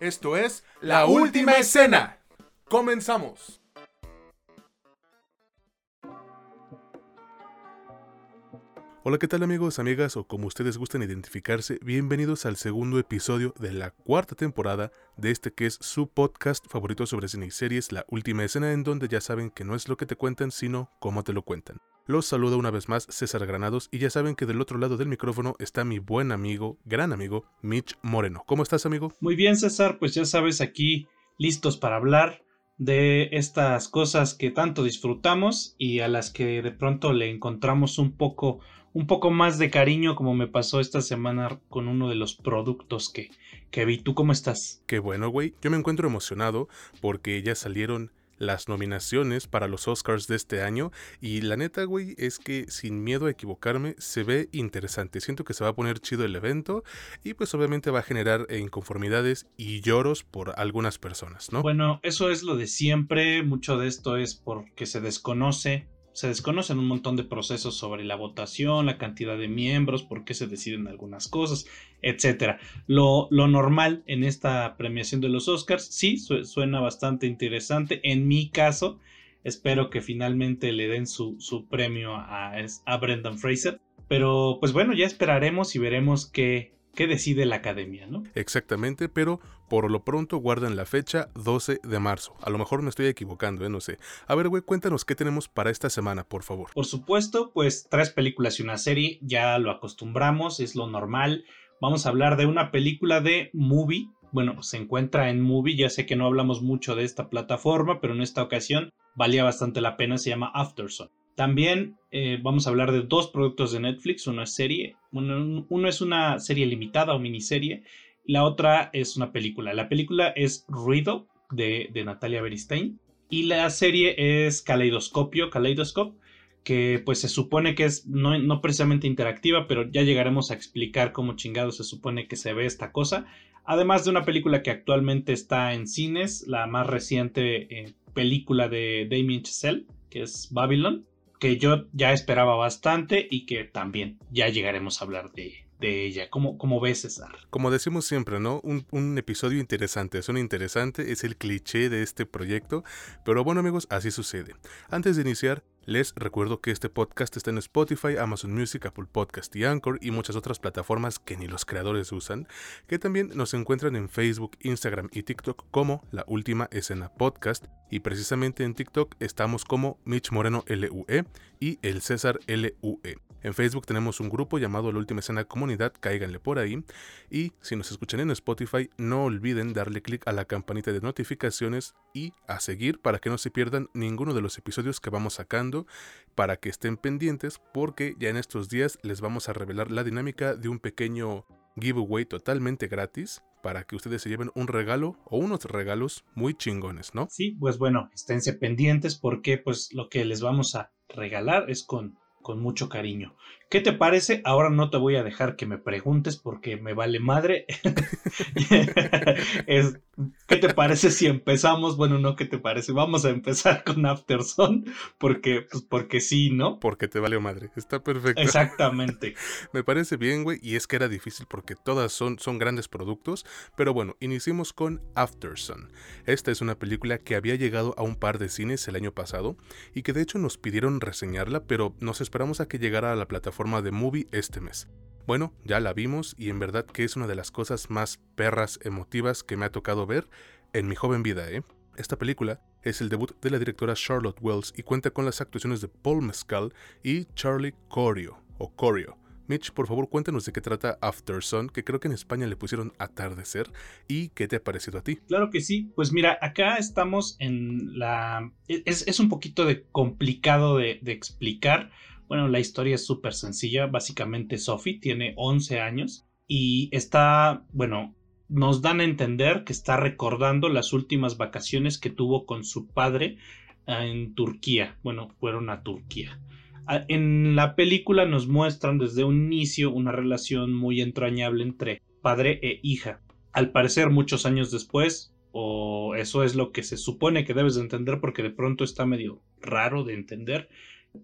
Esto es La Última Escena. Comenzamos. Hola, ¿qué tal amigos, amigas o como ustedes gusten identificarse? Bienvenidos al segundo episodio de la cuarta temporada de este que es su podcast favorito sobre cine y series, La Última Escena, en donde ya saben que no es lo que te cuentan, sino cómo te lo cuentan. Los saluda una vez más César Granados y ya saben que del otro lado del micrófono está mi buen amigo, gran amigo, Mitch Moreno. ¿Cómo estás, amigo? Muy bien, César, pues ya sabes, aquí listos para hablar de estas cosas que tanto disfrutamos y a las que de pronto le encontramos un poco un poco más de cariño como me pasó esta semana con uno de los productos que, que vi. ¿Tú cómo estás? Qué bueno, güey. Yo me encuentro emocionado porque ya salieron las nominaciones para los Oscars de este año y la neta, güey, es que sin miedo a equivocarme, se ve interesante. Siento que se va a poner chido el evento y pues obviamente va a generar inconformidades y lloros por algunas personas, ¿no? Bueno, eso es lo de siempre, mucho de esto es porque se desconoce se desconocen un montón de procesos sobre la votación, la cantidad de miembros, por qué se deciden algunas cosas, etc. Lo, lo normal en esta premiación de los Oscars, sí, suena bastante interesante. En mi caso, espero que finalmente le den su, su premio a, a Brendan Fraser. Pero pues bueno, ya esperaremos y veremos qué, qué decide la academia, ¿no? Exactamente, pero por lo pronto guardan la fecha 12 de marzo. A lo mejor me estoy equivocando, ¿eh? no sé. A ver, güey, cuéntanos qué tenemos para esta semana, por favor. Por supuesto, pues tres películas y una serie, ya lo acostumbramos, es lo normal. Vamos a hablar de una película de movie. Bueno, se encuentra en movie, ya sé que no hablamos mucho de esta plataforma, pero en esta ocasión valía bastante la pena, se llama Afterson. También eh, vamos a hablar de dos productos de Netflix, una serie, uno, es una serie limitada o miniserie, la otra es una película. La película es Riddle de, Natalia Beristain y la serie es Caleidoscopio, Kaleidoscope, que pues se supone que es no, no, precisamente interactiva, pero ya llegaremos a explicar cómo chingado se supone que se ve esta cosa. Además de una película que actualmente está en cines, la más reciente eh, película de Damien Chazelle, que es Babylon que yo ya esperaba bastante y que también ya llegaremos a hablar de, ella. ¿Cómo, ¿Cómo, ves, César? Como decimos siempre, ¿no? Un, un, episodio interesante. Suena interesante, es el cliché de este proyecto. Pero bueno, amigos, así sucede. Antes de iniciar, les recuerdo que este podcast está en Spotify, Amazon Music, Apple Podcast y Anchor y muchas otras plataformas que ni los creadores usan, que también nos encuentran en Facebook, Instagram y TikTok como La Última Escena Podcast y precisamente en TikTok estamos como Mitch Moreno LUE y el César LUE. En Facebook tenemos un grupo llamado La Última Escena Comunidad, cáiganle por ahí. Y si nos escuchan en Spotify, no olviden darle clic a la campanita de notificaciones y a seguir para que no se pierdan ninguno de los episodios que vamos sacando, para que estén pendientes, porque ya en estos días les vamos a revelar la dinámica de un pequeño giveaway totalmente gratis para que ustedes se lleven un regalo o unos regalos muy chingones, ¿no? Sí, pues bueno, esténse pendientes porque pues lo que les vamos a regalar es con con mucho cariño. ¿Qué te parece? Ahora no te voy a dejar que me preguntes porque me vale madre. ¿Qué te parece si empezamos? Bueno, no, ¿qué te parece? Vamos a empezar con Afterson porque, pues porque sí, ¿no? Porque te vale madre. Está perfecto. Exactamente. me parece bien, güey. Y es que era difícil porque todas son, son grandes productos. Pero bueno, iniciemos con Afterson. Esta es una película que había llegado a un par de cines el año pasado y que de hecho nos pidieron reseñarla, pero nos esperamos a que llegara a la plataforma forma de movie este mes. Bueno, ya la vimos y en verdad que es una de las cosas más perras emotivas que me ha tocado ver en mi joven vida, ¿eh? Esta película es el debut de la directora Charlotte Wells y cuenta con las actuaciones de Paul Mescal y Charlie Corio, o Corio. Mitch, por favor, cuéntanos de qué trata After Sun, que creo que en España le pusieron atardecer, y qué te ha parecido a ti. Claro que sí. Pues mira, acá estamos en la... Es, un poquito de complicado de explicar, bueno, la historia es súper sencilla. Básicamente Sophie tiene 11 años y está, bueno, nos dan a entender que está recordando las últimas vacaciones que tuvo con su padre ah, en Turquía. Bueno, fueron a Turquía. En la película nos muestran desde un inicio una relación muy entrañable entre padre e hija. Al parecer, muchos años después, o eso es lo que se supone que debes de entender porque de pronto está medio raro de entender,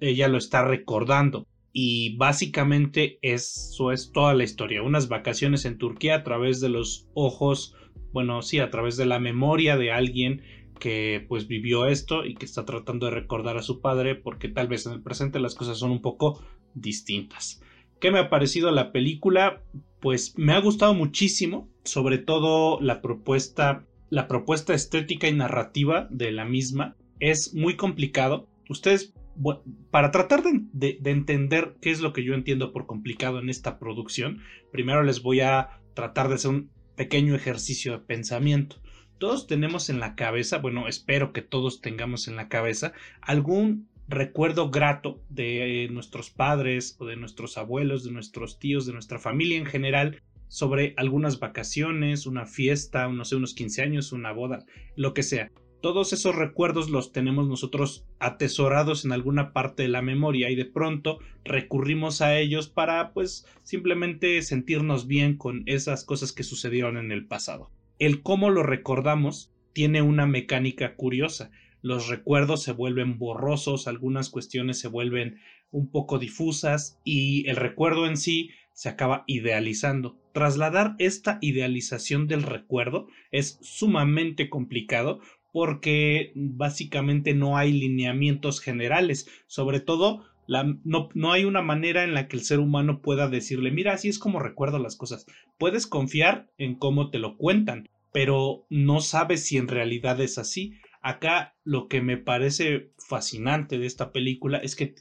ella lo está recordando. y básicamente eso es toda la historia. Unas vacaciones en Turquía a través de los ojos, bueno, sí, a través de la memoria de alguien que pues vivió esto y que está tratando de recordar a su padre porque tal vez en el presente las cosas son un poco distintas. ¿Qué me ha parecido la película? Pues me ha gustado muchísimo, sobre todo la propuesta, la propuesta estética y narrativa de la misma. Es muy complicado. Ustedes, para tratar de, de entender qué es lo que yo entiendo por complicado en esta producción, primero les voy a tratar de hacer un pequeño ejercicio de pensamiento todos tenemos en la cabeza, bueno, espero que todos tengamos en la cabeza algún recuerdo grato de nuestros padres o de nuestros abuelos, de nuestros tíos, de nuestra familia en general sobre algunas vacaciones, una fiesta, no sé, unos 15 años, una boda, lo que sea. Todos esos recuerdos los tenemos nosotros atesorados en alguna parte de la memoria y de pronto recurrimos a ellos para pues simplemente sentirnos bien con esas cosas que sucedieron en el pasado. El cómo lo recordamos tiene una mecánica curiosa los recuerdos se vuelven borrosos, algunas cuestiones se vuelven un poco difusas y el recuerdo en sí se acaba idealizando. Trasladar esta idealización del recuerdo es sumamente complicado porque básicamente no hay lineamientos generales, sobre todo no, no, hay una manera en la que el ser humano pueda decirle, mira, así es como recuerdo las cosas. Puedes confiar en cómo te lo cuentan, pero no sabes si en realidad es así. Acá lo que me parece fascinante de esta película es que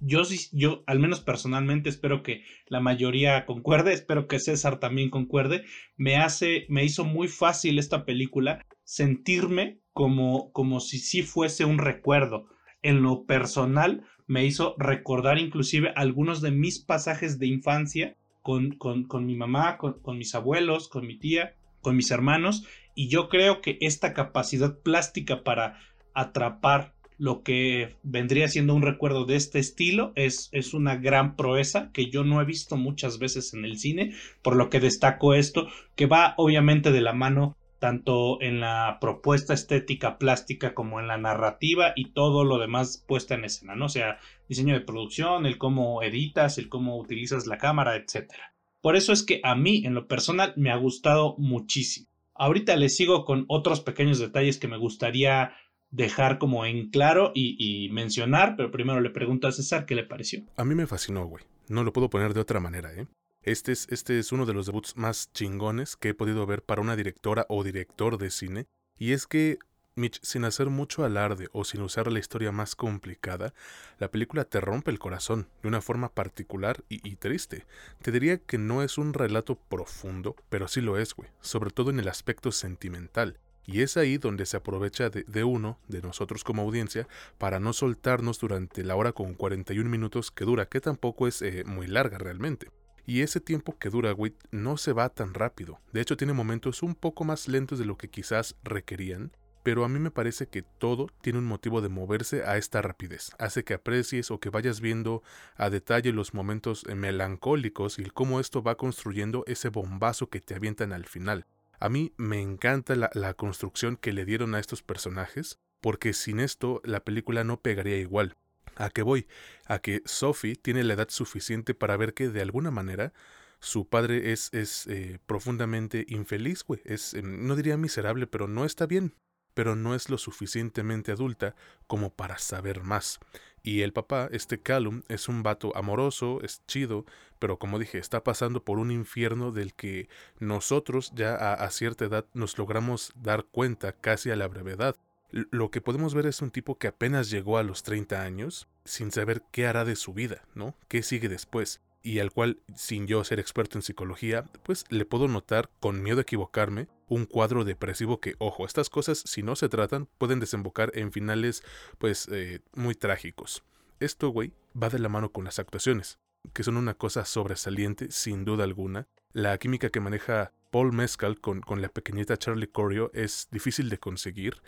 yo, yo al menos personalmente espero que la mayoría concuerde, espero que César también concuerde, me hace, me hizo muy fácil esta película sentirme como, como si sí fuese un recuerdo. En lo personal me hizo recordar inclusive algunos de mis pasajes de infancia con, con, con mi mamá, con, con mis abuelos, con mi tía, con mis hermanos y yo creo que esta capacidad plástica para atrapar lo que vendría siendo un recuerdo de este estilo es, es, una gran proeza que yo no he visto muchas veces en el cine, por lo que destaco esto, que va obviamente de la mano tanto en la propuesta estética plástica como en la narrativa y todo lo demás puesta en escena, ¿no? O sea, diseño de producción, el cómo editas, el cómo utilizas la cámara, etc. Por eso es que a mí, en lo personal, me ha gustado muchísimo. Ahorita les sigo con otros pequeños detalles que me gustaría dejar como en claro y, mencionar, pero primero le pregunto a César qué le pareció. A mí me fascinó, güey. No lo puedo poner de otra manera, ¿eh? Este es, este es uno de los debuts más chingones que he podido ver para una directora o director de cine. Y es que Mitch, sin hacer mucho alarde o sin usar la historia más complicada, la película te rompe el corazón de una forma particular y, triste. Te diría que no es un relato profundo, pero sí lo es, güey, sobre todo en el aspecto sentimental. Y es ahí donde se aprovecha de, uno, de nosotros como audiencia, para no soltarnos durante la hora con 41 minutos que dura, que tampoco es eh, muy larga realmente. Y ese tiempo que dura, güey, no se va tan rápido. De hecho, tiene momentos un poco más lentos de lo que quizás requerían pero a mí me parece que todo tiene un motivo de moverse a esta rapidez. Hace que aprecies o que vayas viendo a detalle los momentos melancólicos y cómo esto va construyendo ese bombazo que te avientan al final. A mí me encanta la, la construcción que le dieron a estos personajes, porque sin esto la película no pegaría igual. ¿A qué voy? A que Sophie tiene la edad suficiente para ver que de alguna manera su padre es, es eh, profundamente infeliz, güey. Es, em, no diría miserable, pero no está bien pero no es lo suficientemente adulta como para saber más. Y el papá, este Callum, es un vato amoroso, es chido, pero como dije, está pasando por un infierno del que nosotros ya a, cierta edad nos logramos dar cuenta casi a la brevedad. Lo que podemos ver es un tipo que apenas llegó a los 30 años, sin saber qué hará de su vida, ¿no? ¿Qué sigue después? y al cual, sin yo ser experto en psicología, pues le puedo notar, con miedo a equivocarme, un cuadro depresivo que, ojo, estas cosas, si no se tratan, pueden desembocar en finales, pues, eh, muy trágicos. Esto, güey, va de la mano con las actuaciones, que son una cosa sobresaliente, sin duda alguna. La química que maneja Paul Mescal con, con la pequeñita Charlie Corio es difícil de conseguir,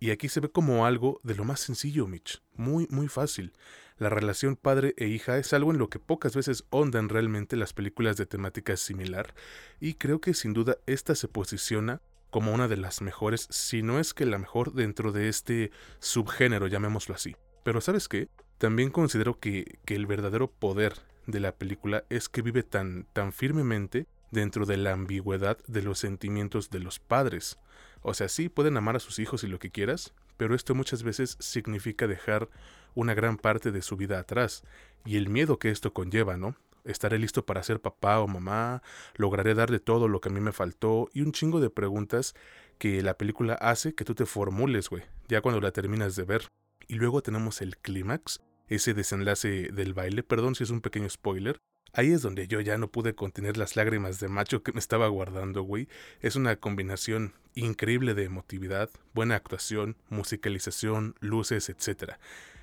y aquí se ve como algo de lo más sencillo, Mitch, muy, muy fácil. La relación padre e hija es algo en lo que pocas veces ondan realmente las películas de temática similar, y creo que sin duda esta se posiciona como una de las mejores, si no es que la mejor dentro de este subgénero, llamémoslo así. Pero ¿sabes qué? también considero que, que el verdadero poder de la película es que vive tan, tan firmemente dentro de la ambigüedad de los sentimientos de los padres. O sea, sí, pueden amar a sus hijos y lo que quieras, pero esto muchas veces significa dejar una gran parte de su vida atrás, y el miedo que esto conlleva, ¿no? ¿Estaré listo para ser papá o mamá? ¿Lograré darle todo lo que a mí me faltó? Y un chingo de preguntas que la película hace que tú te formules, güey, ya cuando la terminas de ver. Y luego tenemos el clímax, ese desenlace del baile, perdón si es un pequeño spoiler. Ahí es donde yo ya no pude contener las lágrimas de macho que me estaba guardando, güey. Es una combinación increíble de emotividad, buena actuación, musicalización, luces, etc.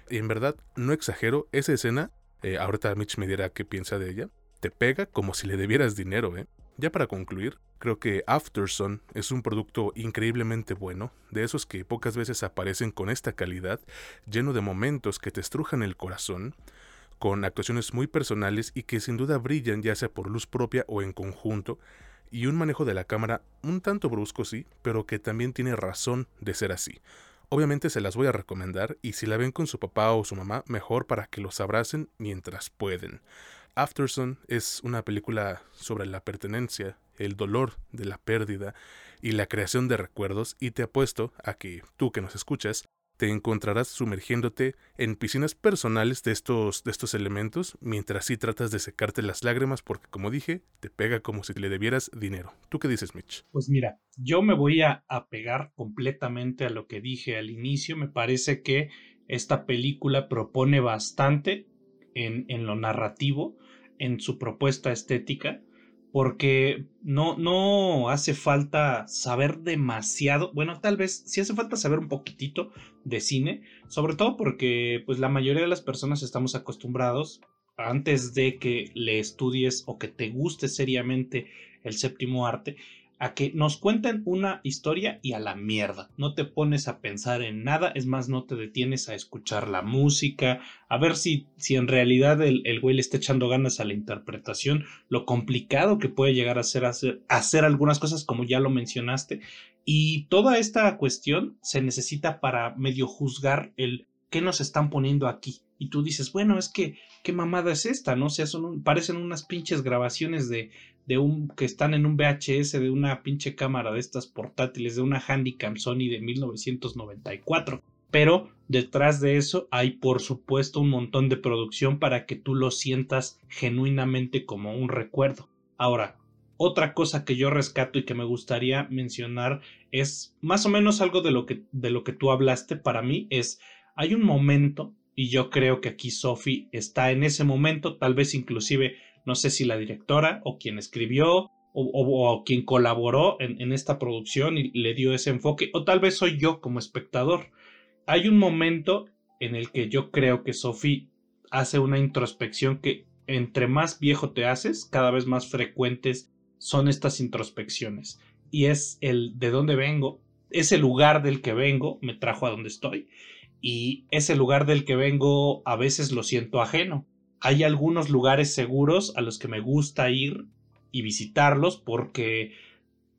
Y en verdad, no exagero, esa escena eh, ahorita Mitch me dirá qué piensa de ella, te pega como si le debieras dinero, ¿eh? Ya para concluir, creo que Afterson es un producto increíblemente bueno, de esos que pocas veces aparecen con esta calidad, lleno de momentos que te estrujan el corazón, con actuaciones muy personales y que sin duda brillan ya sea por luz propia o en conjunto, y un manejo de la cámara un tanto brusco sí, pero que también tiene razón de ser así. Obviamente se las voy a recomendar y si la ven con su papá o su mamá, mejor para que los abracen mientras pueden. Afterson es una película sobre la pertenencia, el dolor de la pérdida y la creación de recuerdos y te apuesto a que tú que nos escuchas te encontrarás sumergiéndote en piscinas personales de estos, de estos elementos, mientras sí tratas de secarte las lágrimas porque, como dije, te pega como si le debieras dinero. ¿Tú qué dices, Mitch? Pues mira, yo me voy a apegar completamente a lo que dije al inicio. Me parece que esta película propone bastante en, en lo narrativo, en su propuesta estética porque no, no hace falta saber demasiado, bueno, tal vez sí hace falta saber un poquitito de cine, sobre todo porque pues la mayoría de las personas estamos acostumbrados antes de que le estudies o que te guste seriamente el séptimo arte, a que nos cuenten una historia y a la mierda. No te pones a pensar en nada, es más, no te detienes a escuchar la música, a ver si, si en realidad el, el güey le está echando ganas a la interpretación, lo complicado que puede llegar a ser hacer, hacer algunas cosas como ya lo mencionaste. Y toda esta cuestión se necesita para medio juzgar el qué nos están poniendo aquí. Y tú dices, bueno, es que, ¿qué mamada es esta? ¿No? O sea, son parecen unas pinches grabaciones de, de un, que están en un VHS de una pinche cámara de estas portátiles, de una Handycam Sony de 1994. Pero detrás de eso hay por supuesto un montón de producción para que tú lo sientas genuinamente como un recuerdo. Ahora, otra cosa que yo rescato y que me gustaría mencionar es más o menos algo de lo que, de lo que tú hablaste para mí es hay un momento y yo creo que aquí Sophie está en ese momento, tal vez inclusive no sé si la directora o quien escribió o, quien colaboró en, esta producción y le dio ese enfoque, o tal vez soy yo como espectador. Hay un momento en el que yo creo que Sophie hace una introspección que entre más viejo te haces, cada vez más frecuentes son estas introspecciones. Y es el de dónde vengo, ese lugar del que vengo me trajo a donde estoy. Y ese lugar del que vengo a veces lo siento ajeno hay algunos lugares seguros a los que me gusta ir y visitarlos porque,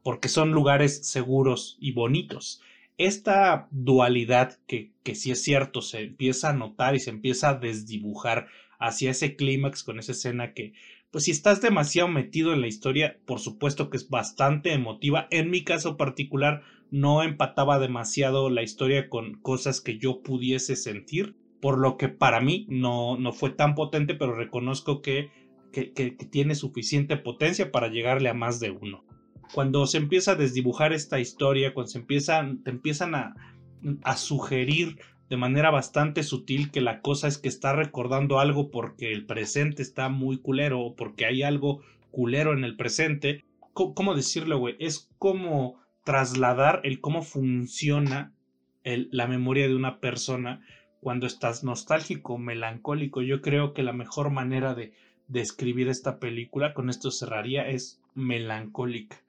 porque son lugares seguros y bonitos. Esta dualidad que, que sí es cierto, se empieza a notar y se empieza a desdibujar hacia ese clímax con esa escena que, pues si estás demasiado metido en la historia, por supuesto que es bastante emotiva. En mi caso particular, no empataba demasiado la historia con cosas que yo pudiese sentir por lo que para mí no, no fue tan potente, pero reconozco que, que, tiene suficiente potencia para llegarle a más de uno. Cuando se empieza a desdibujar esta historia, cuando se empiezan, te empiezan a, a sugerir de manera bastante sutil que la cosa es que está recordando algo porque el presente está muy culero o porque hay algo culero en el presente. ¿Cómo, decirlo, güey? Es como trasladar el cómo funciona la memoria de una persona cuando estás nostálgico, melancólico. Yo creo que la mejor manera de describir esta película, con esto cerraría, es melancólica.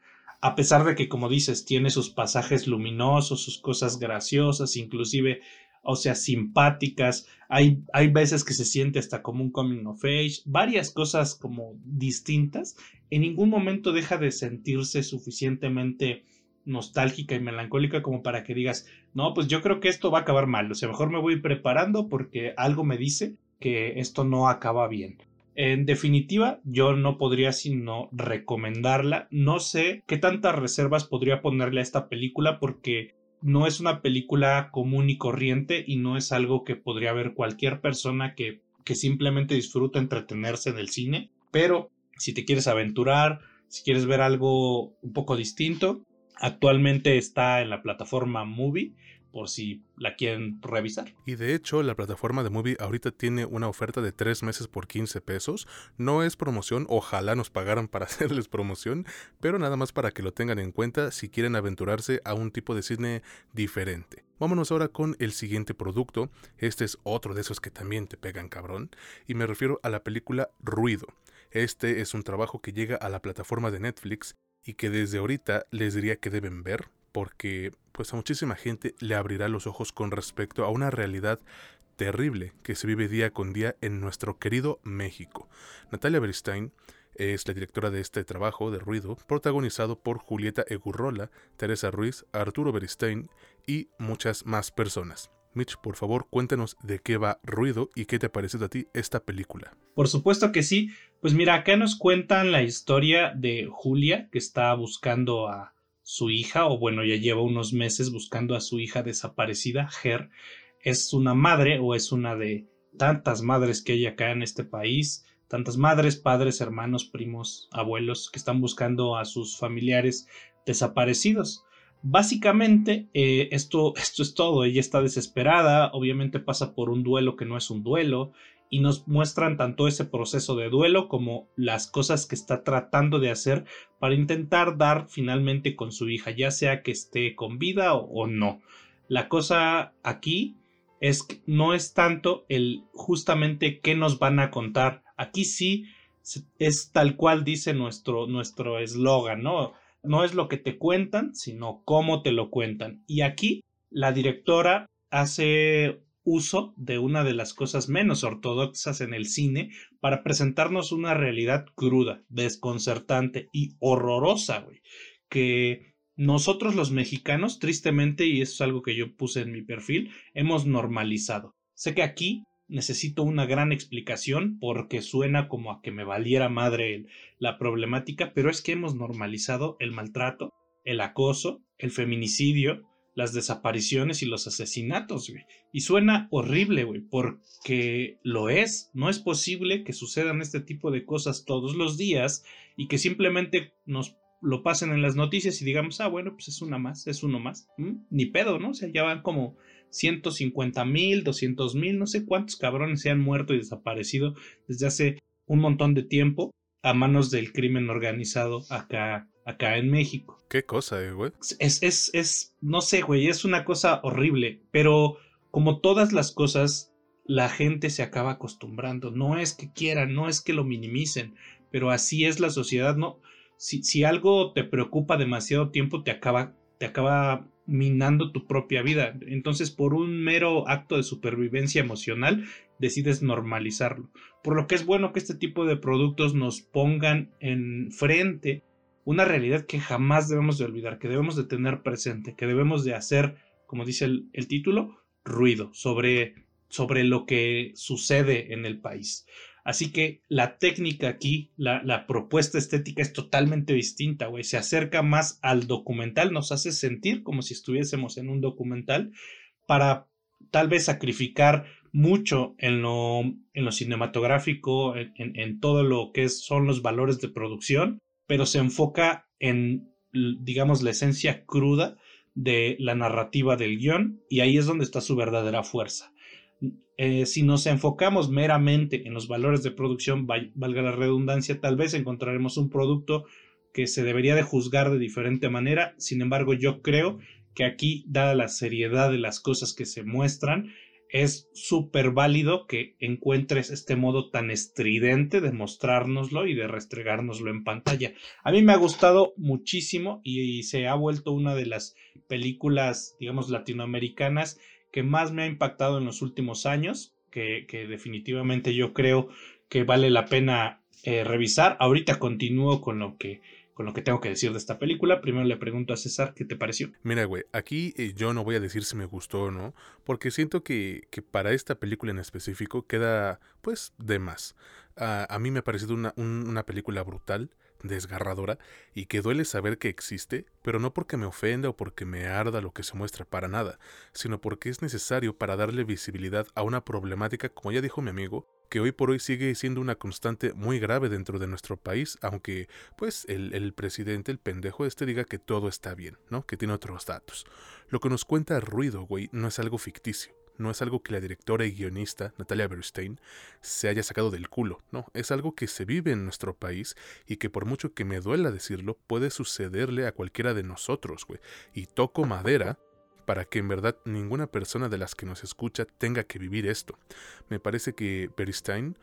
A pesar de que, como dices, tiene sus pasajes luminosos, sus cosas graciosas, inclusive, o sea, simpáticas. Hay, hay veces que se siente hasta como un coming of age, varias cosas como distintas. En ningún momento deja de sentirse suficientemente nostálgica y melancólica como para que digas, no, pues yo creo que esto va a acabar mal, o sea, mejor me voy preparando porque algo me dice que esto no acaba bien. En definitiva, yo no podría sino recomendarla. No sé qué tantas reservas podría ponerle a esta película porque no es una película común y corriente y no es algo que podría ver cualquier persona que, que simplemente disfruta entretenerse en el cine. Pero si te quieres aventurar, si quieres ver algo un poco distinto, actualmente está en la plataforma Movie por si la quieren revisar. Y de hecho, la plataforma de Movie ahorita tiene una oferta de 3 meses por 15 pesos. No es promoción, ojalá nos pagaran para hacerles promoción, pero nada más para que lo tengan en cuenta si quieren aventurarse a un tipo de cine diferente. Vámonos ahora con el siguiente producto. Este es otro de esos que también te pegan cabrón, y me refiero a la película Ruido. Este es un trabajo que llega a la plataforma de Netflix y que desde ahorita les diría que deben ver porque pues a muchísima gente le abrirá los ojos con respecto a una realidad terrible que se vive día con día en nuestro querido México. Natalia Beristain es la directora de este trabajo de ruido, protagonizado por Julieta Egurrola, Teresa Ruiz, Arturo Beristain y muchas más personas. Mitch, por favor, cuéntanos de qué va Ruido y qué te ha parecido a ti esta película. Por supuesto que sí. Pues mira, acá nos cuentan la historia de Julia, que está buscando a su hija, o bueno, ya lleva unos meses buscando a su hija desaparecida, Ger. Es una madre o es una de tantas madres que hay acá en este país, tantas madres, padres, hermanos, primos, abuelos que están buscando a sus familiares desaparecidos. Básicamente, eh, esto, esto es todo. Ella está desesperada, obviamente pasa por un duelo que no es un duelo, y nos muestran tanto ese proceso de duelo como las cosas que está tratando de hacer para intentar dar finalmente con su hija, ya sea que esté con vida o, no. La cosa aquí es que no es tanto el justamente qué nos van a contar. Aquí sí es tal cual dice nuestro nuestro eslogan, ¿no? No es lo que te cuentan, sino cómo te lo cuentan. Y aquí la directora hace uso de una de las cosas menos ortodoxas en el cine para presentarnos una realidad cruda, desconcertante y horrorosa, güey, que nosotros los mexicanos, tristemente, y eso es algo que yo puse en mi perfil, hemos normalizado. Sé que aquí necesito una gran explicación porque suena como a que me valiera madre la problemática, pero es que hemos normalizado el maltrato, el acoso, el feminicidio, las desapariciones y los asesinatos, güey. Y suena horrible, güey, porque lo es. No es posible que sucedan este tipo de cosas todos los días y que simplemente nos lo pasen en las noticias y digamos, ah, bueno, pues es una más, es uno más. Ni pedo, ¿no? O sea, ya van como 150 mil, 200 mil, no sé cuántos cabrones se han muerto y desaparecido desde hace un montón de tiempo a manos del crimen organizado acá acá en México. Qué cosa, eh, güey. Es, es, es, no sé, güey, es una cosa horrible, pero como todas las cosas, la gente se acaba acostumbrando. No es que quieran, no es que lo minimicen, pero así es la sociedad, ¿no? Si, si algo te preocupa demasiado tiempo, te acaba, te acaba minando tu propia vida. Entonces, por un mero acto de supervivencia emocional, decides normalizarlo. Por lo que es bueno que este tipo de productos nos pongan en frente una realidad que jamás debemos de olvidar, que debemos de tener presente, que debemos de hacer, como dice el, título, ruido sobre, sobre lo que sucede en el país. Así que la técnica aquí, la, la propuesta estética es totalmente distinta, güey. Se acerca más al documental, nos hace sentir como si estuviésemos en un documental para tal vez sacrificar mucho en lo, en lo cinematográfico, en, en, todo lo que son los valores de producción pero se enfoca en, digamos, la esencia cruda de la narrativa del guion y ahí es donde está su verdadera fuerza. Eh, si nos enfocamos meramente en los valores de producción, valga la redundancia, tal vez encontraremos un producto que se debería de juzgar de diferente manera. Sin embargo, yo creo que aquí, dada la seriedad de las cosas que se muestran, es súper válido que encuentres este modo tan estridente de mostrárnoslo y de restregárnoslo en pantalla. A mí me ha gustado muchísimo y, se ha vuelto una de las películas, digamos, latinoamericanas que más me ha impactado en los últimos años, que, definitivamente yo creo que vale la pena eh, revisar. Ahorita continúo con lo que con lo que tengo que decir de esta película. Primero le pregunto a César qué te pareció. Mira, güey, aquí eh, yo no voy a decir si me gustó o no, porque siento que, para esta película en específico queda, pues, de más. A mí me ha parecido una película brutal, desgarradora, y que duele saber que existe, pero no porque me ofenda o porque me arda lo que se muestra para nada, sino porque es necesario para darle visibilidad a una problemática, como ya dijo mi amigo, que hoy por hoy sigue siendo una constante muy grave dentro de nuestro país, aunque pues el, el, presidente, el pendejo este diga que todo está bien, ¿no? Que tiene otros datos. Lo que nos cuenta Ruido, güey, no es algo ficticio. No es algo que la directora y guionista, Natalia Berstein, se haya sacado del culo, no, es algo que se vive en nuestro país y que por mucho que me duela decirlo, puede sucederle a cualquiera de nosotros, güey. Y toco madera para que en verdad ninguna persona de las que nos escucha tenga que vivir esto. Me parece que Bernstein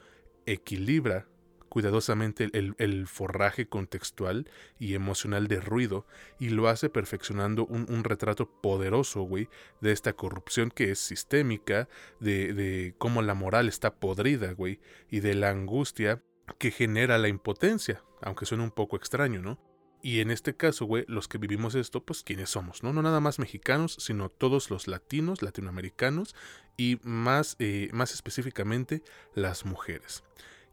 equilibra cuidadosamente el, forraje contextual y emocional de ruido y lo hace perfeccionando un, un retrato poderoso, güey, de esta corrupción que es sistémica, de, de cómo la moral está podrida, güey, y de la angustia que genera la impotencia, aunque suene un poco extraño, ¿no? Y en este caso, güey, los que vivimos esto, pues quiénes somos, ¿no? No nada más mexicanos, sino todos los latinos, latinoamericanos y más, eh, más específicamente las mujeres.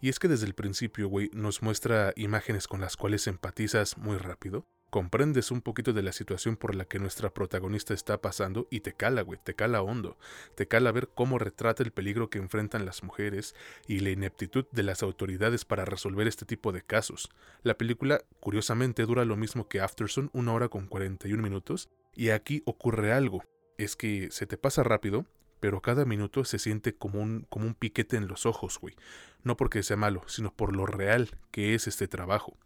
Y es que desde el principio, güey, nos muestra imágenes con las cuales empatizas muy rápido comprendes un poquito de la situación por la que nuestra protagonista está pasando y te cala, güey, te cala hondo, te cala ver cómo retrata el peligro que enfrentan las mujeres y la ineptitud de las autoridades para resolver este tipo de casos. La película, curiosamente, dura lo mismo que Afterson, una hora con 41 minutos, y aquí ocurre algo, es que se te pasa rápido, pero cada minuto se siente como un, como un piquete en los ojos, güey. No porque sea malo, sino por lo real que es este trabajo.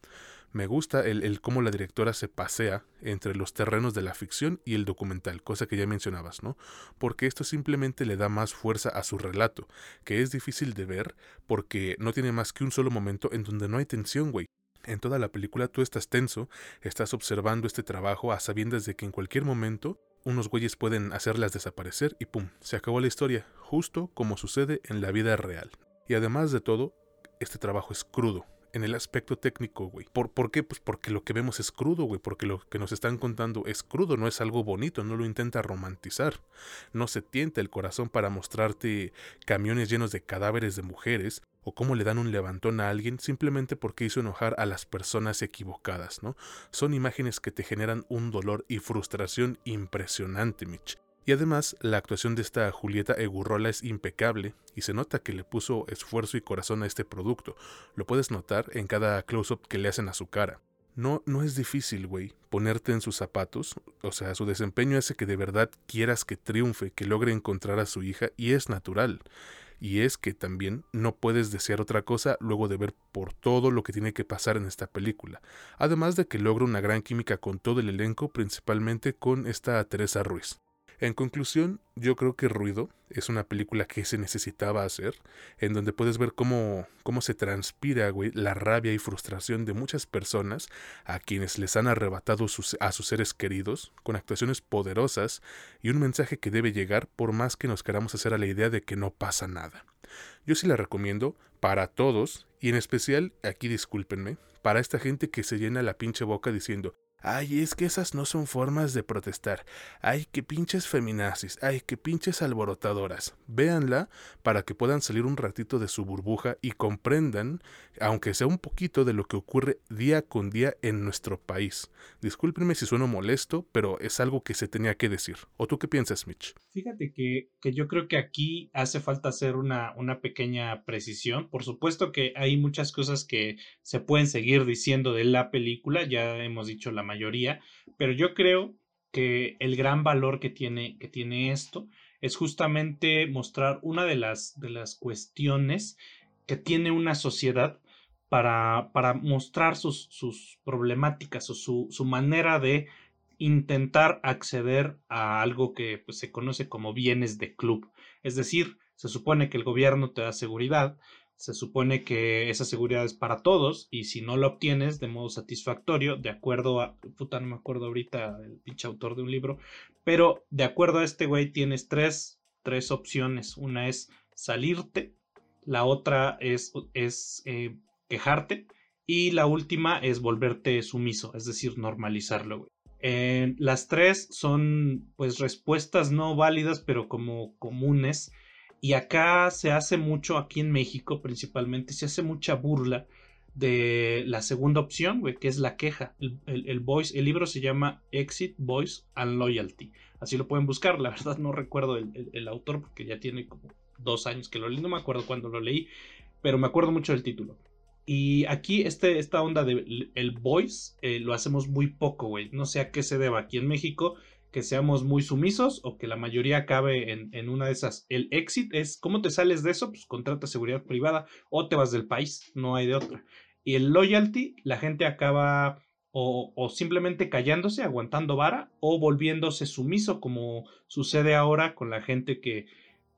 Me gusta el, el, cómo la directora se pasea entre los terrenos de la ficción y el documental, cosa que ya mencionabas, ¿no? Porque esto simplemente le da más fuerza a su relato, que es difícil de ver porque no tiene más que un solo momento en donde no hay tensión, güey. En toda la película tú estás tenso, estás observando este trabajo a sabiendas de que en cualquier momento unos güeyes pueden hacerlas desaparecer y pum, se acabó la historia, justo como sucede en la vida real. Y además de todo, este trabajo es crudo, en el aspecto técnico, güey. ¿Por, ¿Por qué? Pues porque lo que vemos es crudo, güey. Porque lo que nos están contando es crudo, no es algo bonito, no lo intenta romantizar. No se tienta el corazón para mostrarte camiones llenos de cadáveres de mujeres o cómo le dan un levantón a alguien simplemente porque hizo enojar a las personas equivocadas, ¿no? Son imágenes que te generan un dolor y frustración impresionante, Mitch. Y además, la actuación de esta Julieta Egurrola es impecable y se nota que le puso esfuerzo y corazón a este producto. Lo puedes notar en cada close-up que le hacen a su cara. No, no es difícil, güey, ponerte en sus zapatos. O sea, su desempeño hace que de verdad quieras que triunfe, que logre encontrar a su hija y es natural. Y es que también no puedes desear otra cosa luego de ver por todo lo que tiene que pasar en esta película. Además de que logra una gran química con todo el elenco, principalmente con esta Teresa Ruiz. En conclusión, yo creo que Ruido es una película que se necesitaba hacer, en donde puedes ver cómo, cómo se transpira, la rabia y frustración de muchas personas a quienes les han arrebatado a sus seres queridos, con actuaciones poderosas y un mensaje que debe llegar por más que nos queramos hacer a la idea de que no pasa nada. Yo sí la recomiendo para todos, y en especial, aquí discúlpenme, para esta gente que se llena la pinche boca diciendo, Ay, es que esas no son formas de protestar. Ay, que pinches feminazis. Ay, que pinches alborotadoras. Véanla para que puedan salir un ratito de su burbuja y comprendan, aunque sea un poquito, de lo que ocurre día con día en nuestro país. Discúlpenme si sueno molesto, pero es algo que se tenía que decir. ¿O tú qué piensas, Mitch? Fíjate que, que yo creo que aquí hace falta hacer una, una pequeña precisión. Por supuesto que hay muchas cosas que se pueden seguir diciendo de la película. Ya hemos dicho la mayoría, pero yo creo que el gran valor que tiene, que tiene esto es justamente mostrar una de las, de las cuestiones que tiene una sociedad para, para mostrar sus, sus problemáticas o su, su, manera de intentar acceder a algo que pues, se conoce como bienes de club. Es decir, se supone que el gobierno te da seguridad, se supone que esa seguridad es para todos y si no la obtienes de modo satisfactorio, de acuerdo a, puta, no me acuerdo ahorita el pinche autor de un libro, pero de acuerdo a este güey tienes tres, tres opciones. Una es salirte, la otra es, es eh, quejarte Y la última es volverte sumiso, es decir, normalizarlo, güey. Eh, las tres son pues respuestas no válidas, pero como comunes. Y acá se hace mucho, aquí en México principalmente, se hace mucha burla de la segunda opción, güey, que es la queja. El, el, voice, el libro se llama Exit, Voice and Loyalty. Así lo pueden buscar. La verdad no recuerdo el, el, autor porque ya tiene como dos años que lo leí. No me acuerdo cuándo lo leí, pero me acuerdo mucho del título. Y aquí este, esta onda del el voice eh, lo hacemos muy poco, güey. No sé a qué se deba aquí en México que seamos muy sumisos o que la mayoría cabe en, una de esas. El exit es cómo te sales de eso, pues contrata seguridad privada o te vas del país, no hay de otra. Y el loyalty, la gente acaba o, o, simplemente callándose, aguantando vara, o volviéndose sumiso, como sucede ahora con la gente que,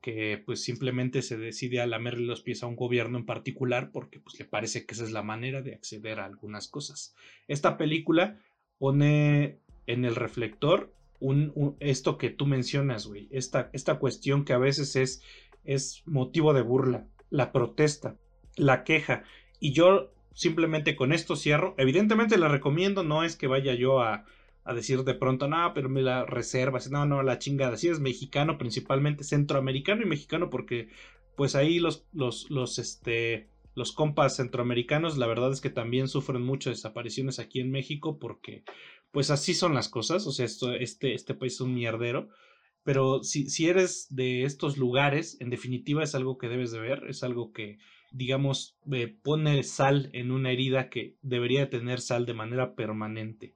que pues simplemente se decide a lamerle los pies a un gobierno en particular porque pues le parece que esa es la manera de acceder a algunas cosas. Esta película pone en el reflector un, esto que tú mencionas, güey, esta, esta cuestión que a veces es, es motivo de burla, la protesta, la queja. Y yo simplemente con esto cierro. Evidentemente la recomiendo, no es que vaya yo a, a decir de pronto, no, pero me la reservas, no, no, la chingada. Si es mexicano, principalmente centroamericano y mexicano, porque pues ahí los, los, los, este, los compas centroamericanos, la verdad es que también sufren muchas desapariciones aquí en México, porque pues así son las cosas, o sea, esto, este, este país es un mierdero. Pero si, si eres de estos lugares, en definitiva es algo que debes de ver, es algo que, digamos, eh, pone sal en una herida que debería tener sal de manera permanente.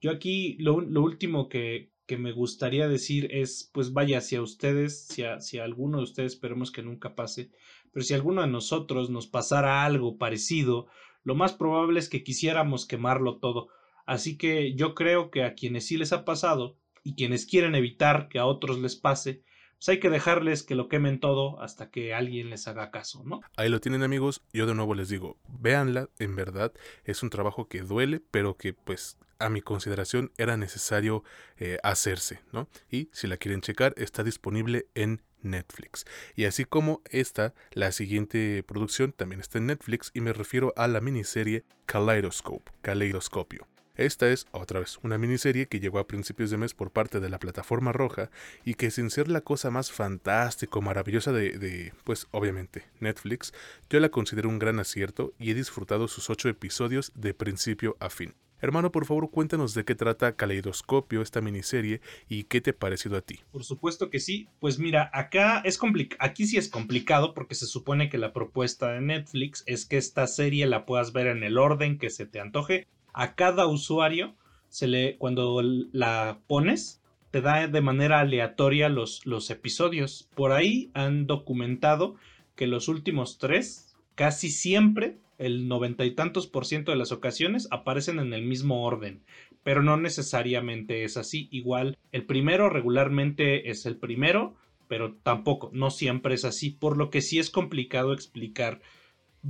Yo aquí lo, último que, que, me gustaría decir es, pues vaya, si a ustedes, si a, si a alguno de ustedes esperemos que nunca pase, pero si a alguno de nosotros nos pasara algo parecido, lo más probable es que quisiéramos quemarlo todo. Así que yo creo que a quienes sí les ha pasado y quienes quieren evitar que a otros les pase, pues hay que dejarles que lo quemen todo hasta que alguien les haga caso, ¿no? Ahí lo tienen amigos, yo de nuevo les digo, véanla, en verdad es un trabajo que duele, pero que pues a mi consideración era necesario eh, hacerse, ¿no? Y si la quieren checar, está disponible en Netflix. Y así como esta, la siguiente producción también está en Netflix y me refiero a la miniserie Kaleidoscope, Kaleidoscopio. Esta es, otra vez, una miniserie que llegó a principios de mes por parte de la plataforma roja y que sin ser la cosa más fantástica o maravillosa de, pues obviamente, Netflix, yo la considero un gran acierto y he disfrutado sus ocho episodios de principio a fin. Hermano, por favor, cuéntanos de qué trata Caleidoscopio, esta miniserie, y qué te ha parecido a ti. Por supuesto que sí. Pues mira, acá es aquí sí es complicado porque se supone que la propuesta de Netflix es que esta serie la puedas ver en el orden que se te antoje a cada usuario se le, cuando la pones, te da de manera aleatoria los, los episodios. Por ahí han documentado que los últimos tres, casi siempre, el noventa y tantos por ciento de las ocasiones, aparecen en el mismo orden. Pero no necesariamente es así. Igual, el primero regularmente es el primero, pero tampoco, no siempre es así. Por lo que sí es complicado explicar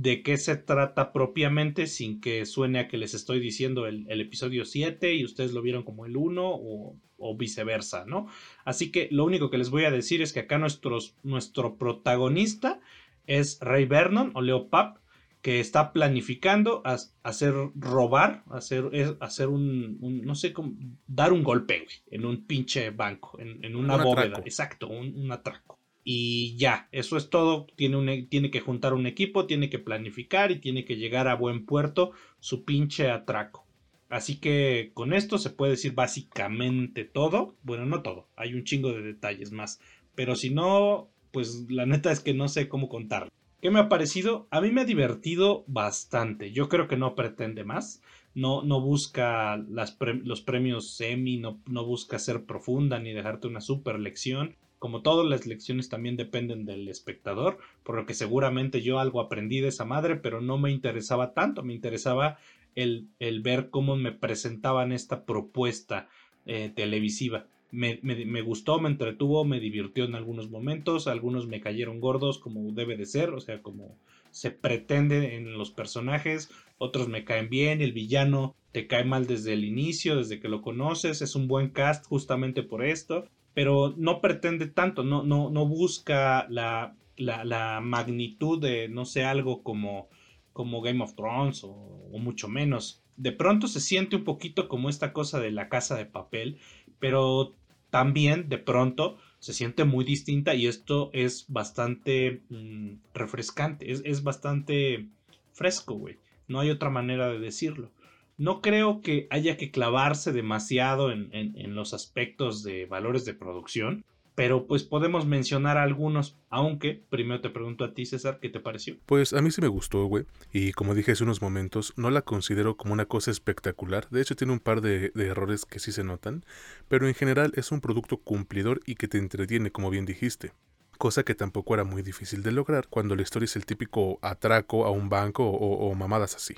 de qué se trata propiamente sin que suene a que les estoy diciendo el, episodio 7 y ustedes lo vieron como el 1 o, viceversa, ¿no? Así que lo único que les voy a decir es que acá nuestro protagonista es Ray Vernon o Leo Pap, que está planificando hacer robar, hacer, hacer un, no sé cómo, dar un golpe en un pinche banco, en, una bóveda, exacto, un atraco y ya, eso es todo. Tiene, un, e, tiene que juntar un equipo, tiene que planificar y tiene que llegar a buen puerto su pinche atraco. Así que con esto se puede decir básicamente todo. Bueno, no todo, hay un chingo de detalles más. Pero si no, pues la neta es que no sé cómo contarlo. ¿Qué me ha parecido? A mí me ha divertido bastante. Yo creo que no pretende más. No, no busca los premios semi, no, no busca ser profunda ni dejarte una super lección como todas las lecciones también dependen del espectador, por lo que seguramente yo algo aprendí de esa madre, pero no me interesaba tanto, me interesaba el, el ver cómo me presentaban esta propuesta eh, televisiva. Me, me, gustó, me entretuvo, me divirtió en algunos momentos, algunos me cayeron gordos como debe de ser, o sea, como se pretende en los personajes, otros me caen bien, el villano te cae mal desde el inicio, desde que lo conoces, es un buen cast justamente por esto, pero no pretende tanto, no, no, no busca la, la, magnitud de, no sé, algo como como Game of Thrones o, mucho menos. De pronto se siente un poquito como esta cosa de la casa de papel, pero también de pronto se siente muy distinta y esto es bastante mm, refrescante, es, bastante fresco, güey. No hay otra manera de decirlo. No creo que haya que clavarse demasiado en, en los aspectos de valores de producción, pero pues podemos mencionar algunos, aunque primero te pregunto a ti, César, ¿qué te pareció? Pues a mí sí me gustó, güey, y como dije hace unos momentos, no la considero como una cosa espectacular, de hecho tiene un par de, errores que sí se notan, pero en general es un producto cumplidor y que te entretiene, como bien dijiste cosa que tampoco era muy difícil de lograr cuando la historia es el típico atraco a un banco o, o, mamadas así.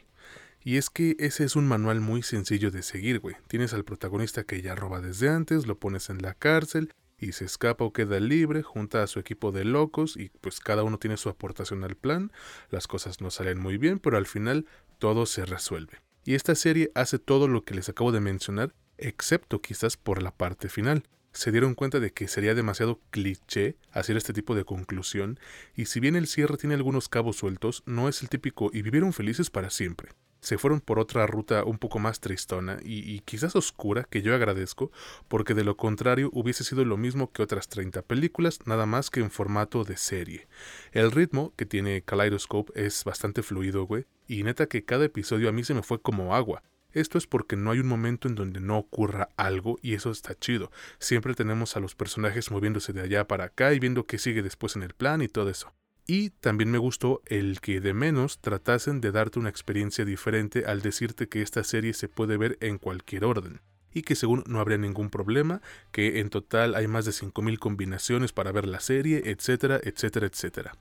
Y es que ese es un manual muy sencillo de seguir, güey. Tienes al protagonista que ya roba desde antes, lo pones en la cárcel y se escapa o queda libre, junta a su equipo de locos y pues cada uno tiene su aportación al plan, las cosas no salen muy bien, pero al final todo se resuelve. Y esta serie hace todo lo que les acabo de mencionar, excepto quizás por la parte final. Se dieron cuenta de que sería demasiado cliché hacer este tipo de conclusión, y si bien el cierre tiene algunos cabos sueltos, no es el típico y vivieron felices para siempre se fueron por otra ruta un poco más tristona y, quizás oscura, que yo agradezco, porque de lo contrario hubiese sido lo mismo que otras 30 películas, nada más que en formato de serie. El ritmo que tiene Kaleidoscope es bastante fluido, güey, y neta que cada episodio a mí se me fue como agua. Esto es porque no hay un momento en donde no ocurra algo y eso está chido. Siempre tenemos a los personajes moviéndose de allá para acá y viendo qué sigue después en el plan y todo eso. Y también me gustó el que de menos tratasen de darte una experiencia diferente al decirte que esta serie se puede ver en cualquier orden y que según no habría ningún problema, que en total hay más de 5.000 combinaciones para ver la serie, etcétera, etcétera, etcétera.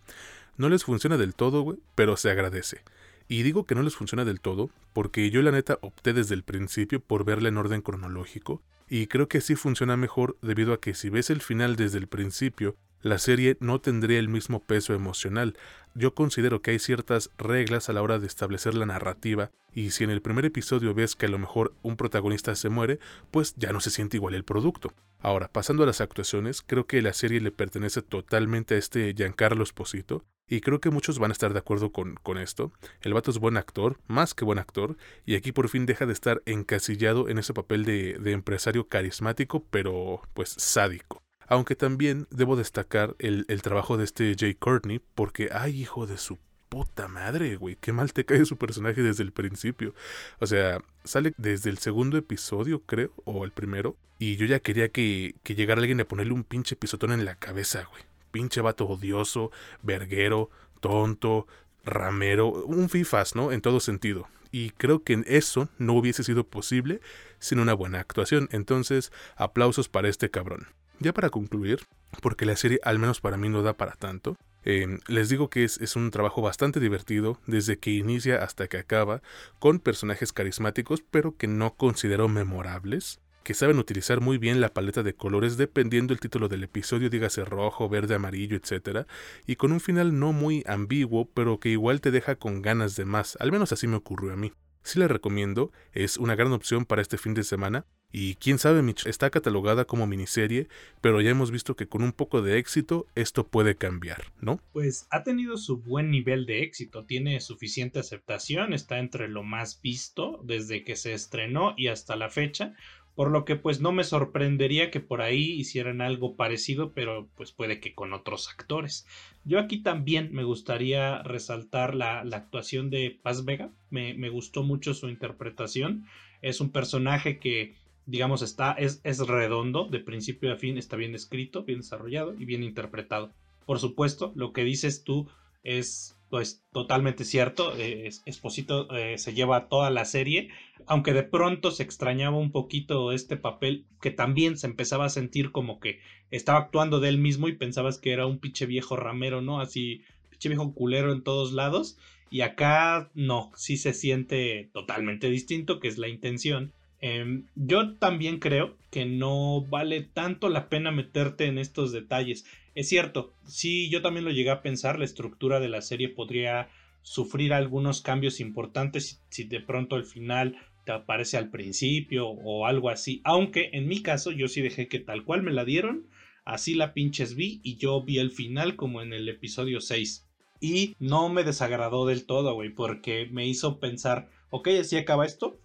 No les funciona del todo, güey, pero se agradece. Y digo que no les funciona del todo porque yo la neta opté desde el principio por verla en orden cronológico y creo que así funciona mejor debido a que si ves el final desde el principio la serie no tendría el mismo peso emocional. Yo considero que hay ciertas reglas a la hora de establecer la narrativa y si en el primer episodio ves que a lo mejor un protagonista se muere, pues ya no se siente igual el producto. Ahora, pasando a las actuaciones, creo que la serie le pertenece totalmente a este Giancarlo Esposito, y creo que muchos van a estar de acuerdo con, con, esto. El vato es buen actor, más que buen actor, y aquí por fin deja de estar encasillado en ese papel de, de empresario carismático, pero pues sádico. Aunque también debo destacar el, trabajo de este Jay Courtney, porque, ay, hijo de su puta madre, güey, qué mal te cae su personaje desde el principio. O sea, sale desde el segundo episodio, creo, o el primero, y yo ya quería que, que llegara alguien a ponerle un pinche pisotón en la cabeza, güey. Pinche vato odioso, verguero, tonto, ramero, un fifas, ¿no? En todo sentido. Y creo que en eso no hubiese sido posible sin una buena actuación. Entonces, aplausos para este cabrón. Ya para concluir, porque la serie al menos para mí no da para tanto, eh, les digo que es, un trabajo bastante divertido desde que inicia hasta que acaba, con personajes carismáticos pero que no considero memorables, que saben utilizar muy bien la paleta de colores dependiendo el título del episodio, dígase rojo, verde, amarillo, etc. Y con un final no muy ambiguo, pero que igual te deja con ganas de más, al menos así me ocurrió a mí. Sí la recomiendo, es una gran opción para este fin de semana, y quién sabe, Mitch, está catalogada como miniserie, pero ya hemos visto que con un poco de éxito esto puede cambiar, ¿no? Pues ha tenido su buen nivel de éxito, tiene suficiente aceptación, está entre lo más visto desde que se estrenó y hasta la fecha, por lo que pues no me sorprendería que por ahí hicieran algo parecido, pero pues puede que con otros actores. Yo aquí también me gustaría resaltar la, actuación de Paz Vega, me, me gustó mucho su interpretación, es un personaje que digamos, está, es, es redondo, de principio a fin, está bien escrito, bien desarrollado y bien interpretado. Por supuesto, lo que dices tú es pues totalmente cierto. Esposito eh, se lleva toda la serie, aunque de pronto se extrañaba un poquito este papel que también se empezaba a sentir como que estaba actuando de él mismo y pensabas que era un pinche viejo ramero, ¿no? Así, pinche viejo culero en todos lados. Y acá no, sí se siente totalmente distinto, que es la intención. Em, yo también creo que no vale tanto la pena meterte en estos detalles. Es cierto, sí, yo también lo llegué a pensar, la estructura de la serie podría sufrir algunos cambios importantes si, de pronto el final te aparece al principio o algo así. Aunque en mi caso yo sí dejé que tal cual me la dieron, así la pinches vi y yo vi el final como en el episodio 6. Y no me desagradó del todo, güey, porque me hizo pensar, ok, así acaba esto.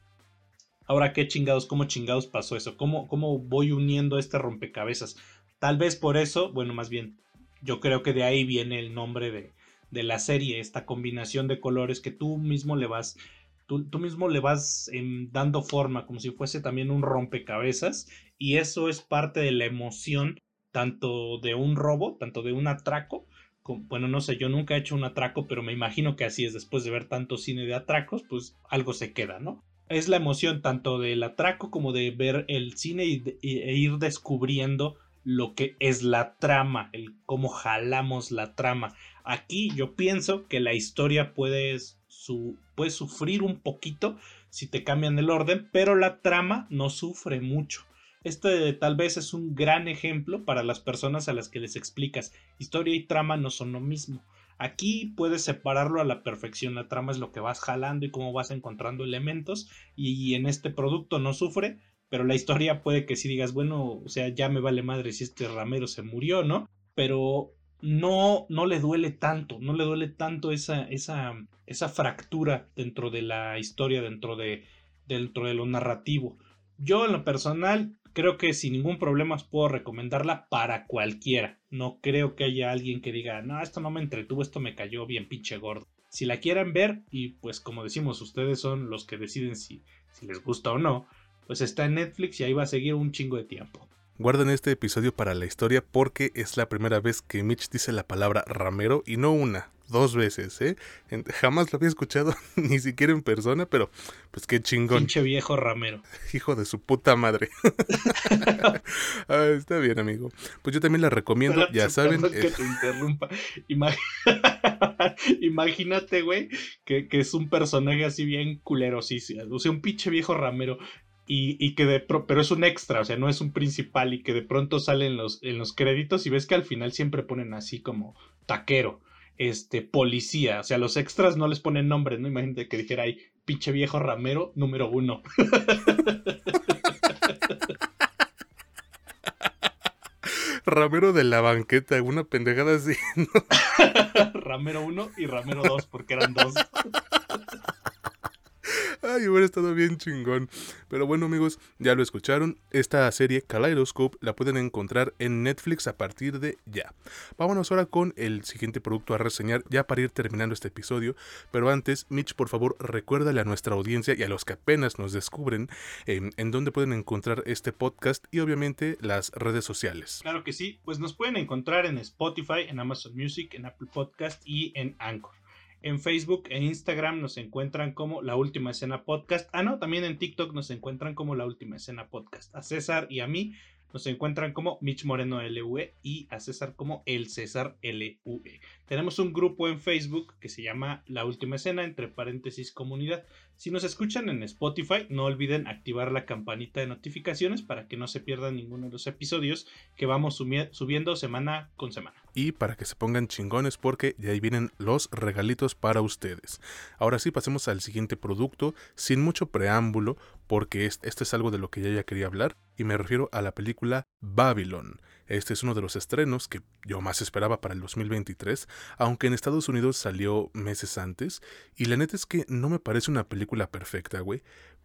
Ahora, ¿qué chingados, cómo chingados pasó eso? ¿Cómo, cómo voy uniendo este rompecabezas? Tal vez por eso, bueno, más bien, yo creo que de ahí viene el nombre de, de la serie, esta combinación de colores que tú mismo le vas, tú, mismo le vas em, dando forma, como si fuese también un rompecabezas, y eso es parte de la emoción tanto de un robo, tanto de un atraco, bueno, no sé, yo nunca he hecho un atraco, pero me imagino que así es, después de ver tanto cine de atracos, pues algo se queda, ¿no? Es la emoción tanto del atraco como de ver el cine y, e ir descubriendo lo que es la trama, el cómo jalamos la trama. Aquí yo pienso que la historia puede, su, puede sufrir un poquito si te cambian el orden, pero la trama no sufre mucho. Este tal vez es un gran ejemplo para las personas a las que les explicas historia y trama no son lo mismo. Aquí puedes separarlo a la perfección. La trama es lo que vas jalando y cómo vas encontrando elementos. Y en este producto no sufre, pero la historia puede que si digas, bueno, o sea, ya me vale madre si este ramero se murió, ¿no? Pero no, no le duele tanto, no le duele tanto esa, esa, esa fractura dentro de la historia, dentro de, dentro de lo narrativo. Yo en lo personal creo que sin ningún problema os puedo recomendarla para cualquiera. No creo que haya alguien que diga, no, esto no me entretuvo, esto me cayó bien pinche gordo. Si la quieren ver, y pues como decimos, ustedes son los que deciden si, si les gusta o no, pues está en Netflix y ahí va a seguir un chingo de tiempo. Guarden este episodio para la historia porque es la primera vez que Mitch dice la palabra ramero y no una, dos veces, ¿eh? Jamás lo había escuchado, ni siquiera en persona, pero pues qué chingón. Pinche viejo ramero. Hijo de su puta madre. Ah, está bien, amigo. Pues yo también la recomiendo, ya saben. Que te interrumpa. Imagínate, güey, que, que, es un personaje así bien culero, sí, o sea, un pinche viejo ramero y, que de pero es un extra, o sea, no es un principal y que de pronto sale en los, en los créditos y ves que al final siempre ponen así como taquero, este, policía, o sea, los extras no les ponen nombres, ¿no? Imagínate que dijera ahí, pinche viejo ramero número uno. Ramero de la banqueta, una pendejada así. Ramero uno y Ramero dos, porque eran dos. Ay, hubiera estado bien chingón. Pero bueno, amigos, ya lo escucharon. Esta serie Kaleidoscope la pueden encontrar en Netflix a partir de ya. Vámonos ahora con el siguiente producto a reseñar, ya para ir terminando este episodio. Pero antes, Mitch, por favor, recuérdale a nuestra audiencia y a los que apenas nos descubren em, en dónde pueden encontrar este podcast y obviamente las redes sociales. Claro que sí, pues nos pueden encontrar en Spotify, en Amazon Music, en Apple Podcast y en Anchor. En Facebook e Instagram nos encuentran como La Última Escena Podcast. Ah, no, también en TikTok nos encuentran como La Última Escena Podcast. A César y a mí nos encuentran como Mitch Moreno LUE y a César como El César LUE. Tenemos un grupo en Facebook que se llama La Última Escena, entre paréntesis comunidad. Si nos escuchan en Spotify, no olviden activar la campanita de notificaciones para que no se pierdan ninguno de los episodios que vamos subiendo semana con semana. Y para que se pongan chingones porque ya ahí vienen los regalitos para ustedes. Ahora sí, pasemos al siguiente producto, sin mucho preámbulo, porque este es algo de lo que ya, quería hablar, y me refiero a la película Babylon. Este es uno de los estrenos que yo más esperaba para el 2023, aunque en Estados Unidos salió meses antes, y la neta es que no me parece una película perfecta, güey,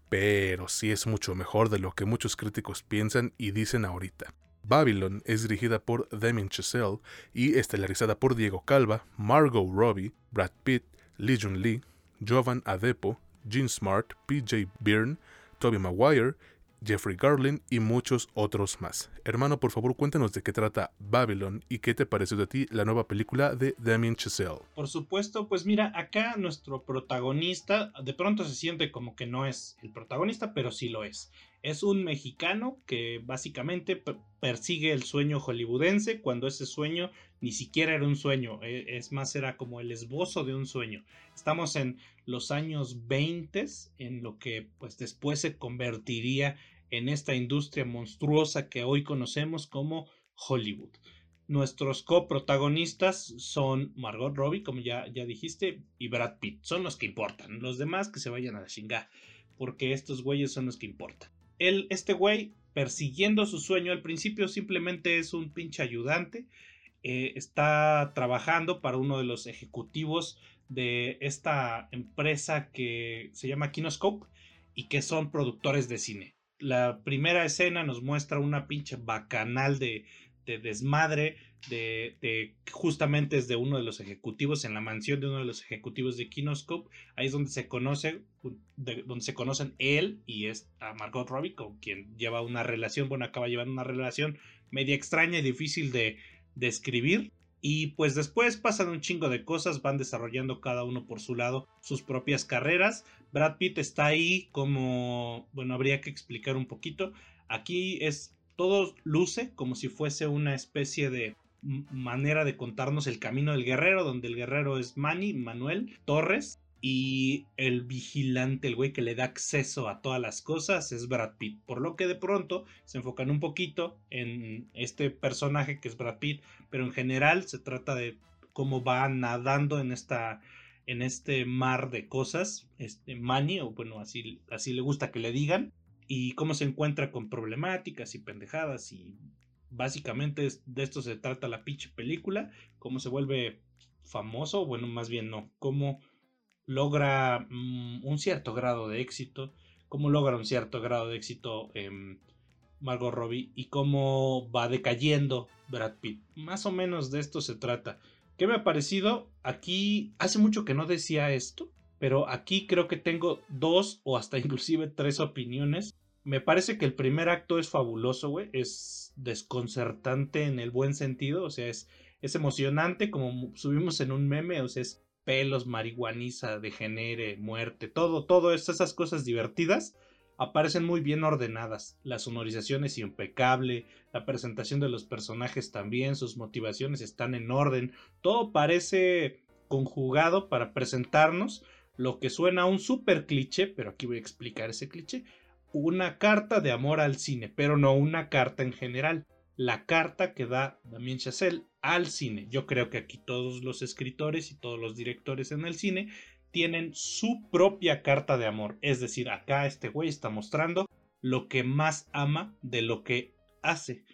pero sí es mucho mejor de lo que muchos críticos piensan y dicen ahorita. Babylon es dirigida por Damien Chazelle y estelarizada por Diego Calva, Margot Robbie, Brad Pitt, Lee Jun Lee, Jovan Adepo, Gene Smart, PJ Byrne, Toby Maguire Jeffrey Garlin y muchos otros más. Hermano, por favor, cuéntanos de qué trata Babylon y qué te pareció de ti la nueva película de Damien Chazelle. Por supuesto, pues mira, acá nuestro protagonista de pronto se siente como que no es el protagonista, pero sí lo es. Es un mexicano que básicamente persigue el sueño hollywoodense cuando ese sueño ni siquiera era un sueño, e, es más era como el esbozo de un sueño. Estamos en los años 20 en lo que pues después se convertiría en esta industria monstruosa que hoy conocemos como Hollywood. Nuestros coprotagonistas son Margot Robbie, como ya, ya dijiste, y Brad Pitt. Son los que importan. Los demás que se vayan a la chingada, porque estos güeyes son los que importan. El, este güey, persiguiendo su sueño, al principio simplemente es un pinche ayudante eh, está trabajando para uno de los ejecutivos de esta empresa que se llama Kinoscope y que son productores de cine. La primera escena nos muestra una pinche bacanal de desmadre, de, justamente es de uno de los ejecutivos en la mansión de uno de los ejecutivos de Kinoscope. Ahí es donde se conoce, donde se conocen él y es a Margot Robbie, con quien lleva una relación, bueno, acaba llevando una relación media extraña y difícil de, de escribir. Y pues después pasan un chingo de cosas, van desarrollando cada uno por su lado sus propias carreras. Brad Pitt está ahí como, bueno, habría que explicar un poquito. Aquí es todo luce como si fuese una especie de manera de contarnos el camino del guerrero, donde el guerrero es Manny, Manuel Torres, y el vigilante, el güey que le da acceso a todas las cosas, es Brad Pitt. Por lo que de pronto se enfocan un poquito en este personaje que es Brad Pitt, pero en general se trata de cómo va nadando en esta en este mar de cosas, este Manny, o bueno, así, así le gusta que le digan, y cómo se encuentra con problemáticas y pendejadas y básicamente de esto se trata la pinche película, cómo se vuelve famoso, bueno, más bien no, cómo logra mm, un cierto grado de éxito, cómo logra un cierto grado de éxito Margot Robbie y cómo va decayendo Brad Pitt. Más o menos de esto se trata. ¿Qué me ha parecido? Aquí hace mucho que no decía esto, pero aquí creo que tengo dos o hasta inclusive tres opiniones me parece que el primer acto es fabuloso, güey. Es desconcertante en el buen sentido. O sea, es, es emocionante, como subimos en un meme. O sea, es pelos, marihuaniza, degenere, muerte, todo, todo esas cosas divertidas aparecen muy bien ordenadas. La sonorización es impecable, la presentación de los personajes también, sus motivaciones están en orden. Todo parece conjugado para presentarnos lo que suena a un super cliché, pero aquí voy a explicar ese cliché, una carta de amor al cine, pero no una carta en general. La carta que da Damien Chazelle al cine. Yo creo que aquí todos los escritores y todos los directores en el cine tienen su propia carta de amor. Es decir, acá este güey está mostrando lo que más ama de lo que hace.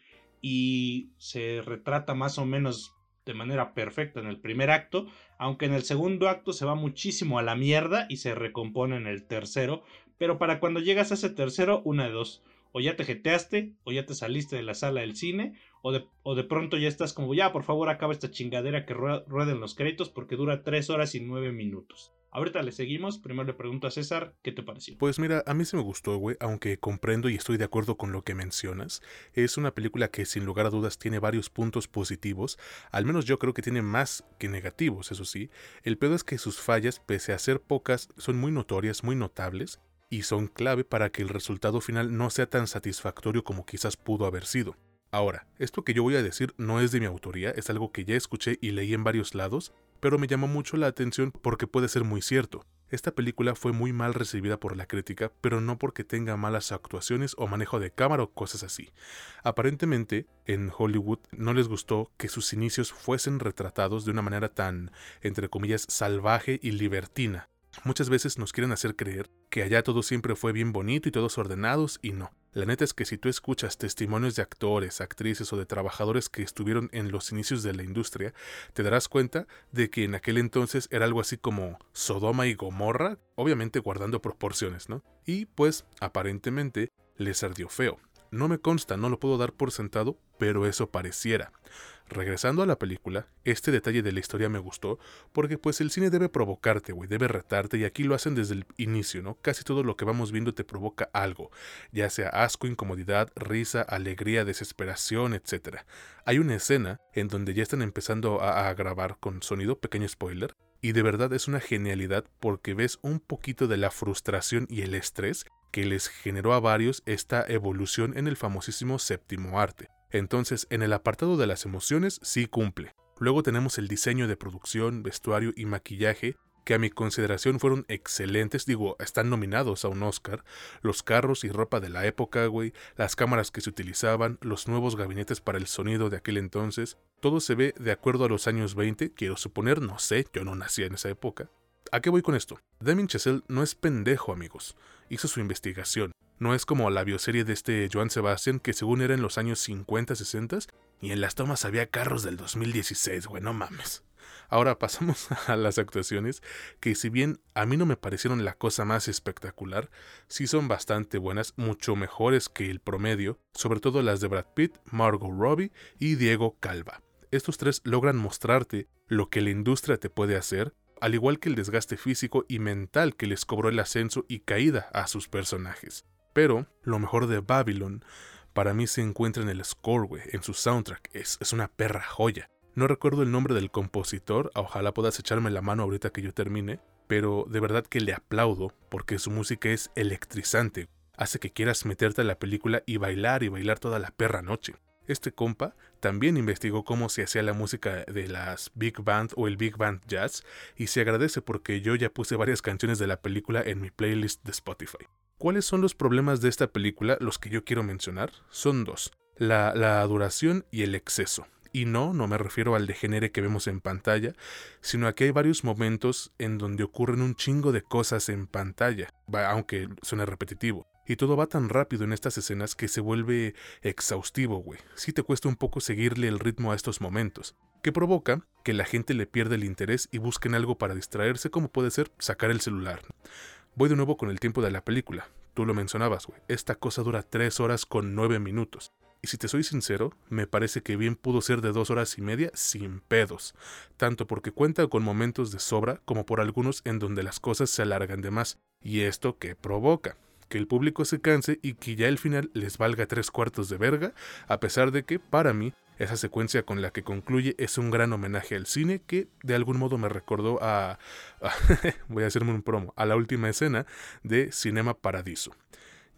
Y se retrata más o menos de manera perfecta en el primer acto, aunque en el segundo acto se va muchísimo a la mierda y se recompone en el tercero, pero para cuando llegas a ese tercero, una de dos. O ya te jeteaste, o ya te saliste de la sala del cine, o de, o de pronto ya estás como, ya, por favor, acaba esta chingadera que rueden los créditos porque dura tres horas y nueve minutos. Ahorita le seguimos. Primero le pregunto a César, ¿qué te pareció? Pues mira, a mí sí me gustó, güey, aunque comprendo y estoy de acuerdo con lo que mencionas. Es una película que sin lugar a dudas tiene varios puntos positivos, al menos yo creo que tiene más que negativos, eso sí. El pedo es que sus fallas, pese a ser pocas, son muy notorias, muy notables, y son clave para que el resultado final no sea tan satisfactorio como quizás pudo haber sido. Ahora, esto que yo voy a decir no es de mi autoría, es algo que ya escuché y leí en varios lados, pero me llamó mucho la atención porque puede ser muy cierto. Esta película fue muy mal recibida por la crítica, pero no porque tenga malas actuaciones o manejo de cámara o cosas así. Aparentemente, en Hollywood no les gustó que sus inicios fuesen retratados de una manera tan, entre comillas, salvaje y libertina, Muchas veces nos quieren hacer creer que allá todo siempre fue bien bonito y todos ordenados y no. La neta es que si tú escuchas testimonios de actores, actrices o de trabajadores que estuvieron en los inicios de la industria, te darás cuenta de que en aquel entonces era algo así como Sodoma y Gomorra, obviamente guardando proporciones, ¿no? Y pues aparentemente les ardió feo. No me consta, no lo puedo dar por sentado, pero eso pareciera. Regresando a la película, este detalle de la historia me gustó porque pues el cine debe provocarte, güey, debe retarte y aquí lo hacen desde el inicio, ¿no? Casi todo lo que vamos viendo te provoca algo, ya sea asco, incomodidad, risa, alegría, desesperación, etc. Hay una escena en donde ya están empezando a, a grabar con sonido, pequeño spoiler, y de verdad es una genialidad porque ves un poquito de la frustración y el estrés que les generó a varios esta evolución en el famosísimo séptimo arte. Entonces, en el apartado de las emociones sí cumple. Luego tenemos el diseño de producción, vestuario y maquillaje, que a mi consideración fueron excelentes, digo, están nominados a un Oscar, los carros y ropa de la época, güey, las cámaras que se utilizaban, los nuevos gabinetes para el sonido de aquel entonces, todo se ve de acuerdo a los años 20, quiero suponer, no sé, yo no nací en esa época. ¿A qué voy con esto? Damien Chazelle no es pendejo, amigos. Hizo su investigación. No es como la bioserie de este Joan Sebastian, que según era en los años 50-60, Y en las tomas había carros del 2016, güey, no mames. Ahora pasamos a las actuaciones, que si bien a mí no me parecieron la cosa más espectacular, sí son bastante buenas, mucho mejores que el promedio, sobre todo las de Brad Pitt, Margot Robbie y Diego Calva. Estos tres logran mostrarte lo que la industria te puede hacer, al igual que el desgaste físico y mental que les cobró el ascenso y caída a sus personajes. Pero lo mejor de Babylon para mí se encuentra en el score, en su soundtrack, es, es una perra joya. No recuerdo el nombre del compositor, ojalá puedas echarme la mano ahorita que yo termine, pero de verdad que le aplaudo porque su música es electrizante, hace que quieras meterte a la película y bailar y bailar toda la perra noche. Este compa también investigó cómo se hacía la música de las Big Band o el Big Band Jazz y se agradece porque yo ya puse varias canciones de la película en mi playlist de Spotify. ¿Cuáles son los problemas de esta película? Los que yo quiero mencionar son dos, la, duración y el exceso. Y no, no me refiero al degenere que vemos en pantalla, sino a que hay varios momentos en donde ocurren un chingo de cosas en pantalla, aunque suene repetitivo. Y todo va tan rápido en estas escenas que se vuelve exhaustivo, güey. Sí te cuesta un poco seguirle el ritmo a estos momentos, que provoca que la gente le pierda el interés y busquen algo para distraerse, como puede ser sacar el celular. Voy de nuevo con el tiempo de la película. Tú lo mencionabas, güey. Esta cosa dura 3 horas con 9 minutos. Y si te soy sincero, me parece que bien pudo ser de dos horas y media sin pedos, tanto porque cuenta con momentos de sobra como por algunos en donde las cosas se alargan de más. ¿Y esto qué provoca? Que el público se canse y que ya el final les valga tres cuartos de verga, a pesar de que, para mí, esa secuencia con la que concluye es un gran homenaje al cine que de algún modo me recordó a, a voy a hacerme un promo, a la última escena de Cinema Paradiso.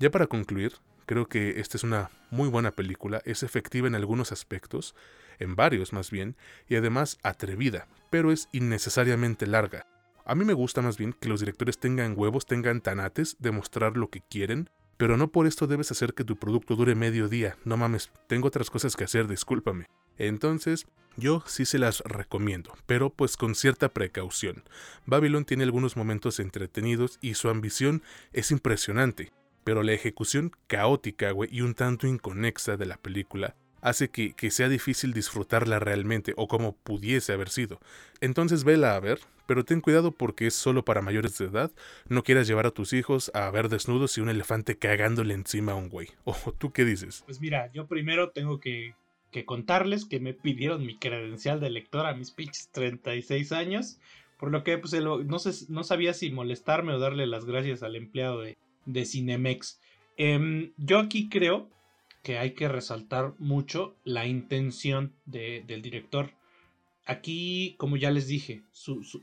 Ya para concluir, Creo que esta es una muy buena película, es efectiva en algunos aspectos, en varios más bien, y además atrevida, pero es innecesariamente larga. A mí me gusta más bien que los directores tengan huevos, tengan tanates de mostrar lo que quieren, pero no por esto debes hacer que tu producto dure medio día. No mames, tengo otras cosas que hacer, discúlpame. Entonces, yo sí se las recomiendo, pero pues con cierta precaución. Babylon tiene algunos momentos entretenidos y su ambición es impresionante pero la ejecución caótica, güey, y un tanto inconexa de la película hace que, sea difícil disfrutarla realmente o como pudiese haber sido. Entonces vela a ver, pero ten cuidado porque es solo para mayores de edad. No quieras llevar a tus hijos a ver desnudos y un elefante cagándole encima a un güey. ¿O tú qué dices? Pues mira, yo primero tengo que, contarles que me pidieron mi credencial de lector a mis pinches 36 años. Por lo que pues, no, sé, no sabía si molestarme o darle las gracias al empleado de, de Cinemex. Em, yo aquí creo que hay que resaltar mucho la intención del director. Aquí, como ya les dije,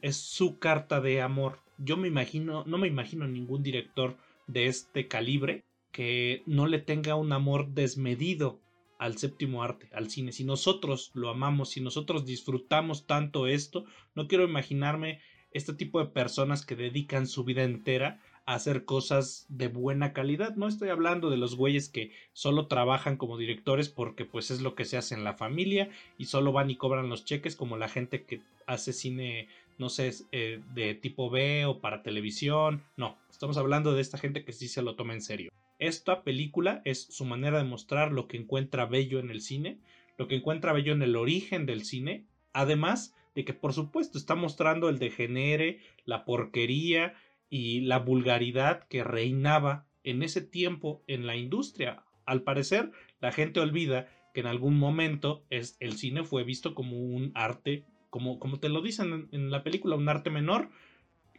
es su carta de amor. Yo me imagino, no me imagino ningún director de este calibre que no le tenga un amor desmedido al séptimo arte, al cine. Si nosotros lo amamos, si nosotros disfrutamos tanto esto, no quiero imaginarme este tipo de personas que dedican su vida entera hacer cosas de buena calidad. No estoy hablando de los güeyes que solo trabajan como directores porque pues es lo que se hace en la familia y solo van y cobran los cheques como la gente que hace cine, no sé, eh, de tipo B o para televisión. No, estamos hablando de esta gente que sí se lo toma en serio. Esta película es su manera de mostrar lo que encuentra bello en el cine, lo que encuentra bello en el origen del cine, además de que por supuesto está mostrando el degenere, la porquería, y la vulgaridad que reinaba en ese tiempo en la industria. Al parecer, la gente olvida que en algún momento es, el cine fue visto como un arte, como, como te lo dicen en, la película, un arte menor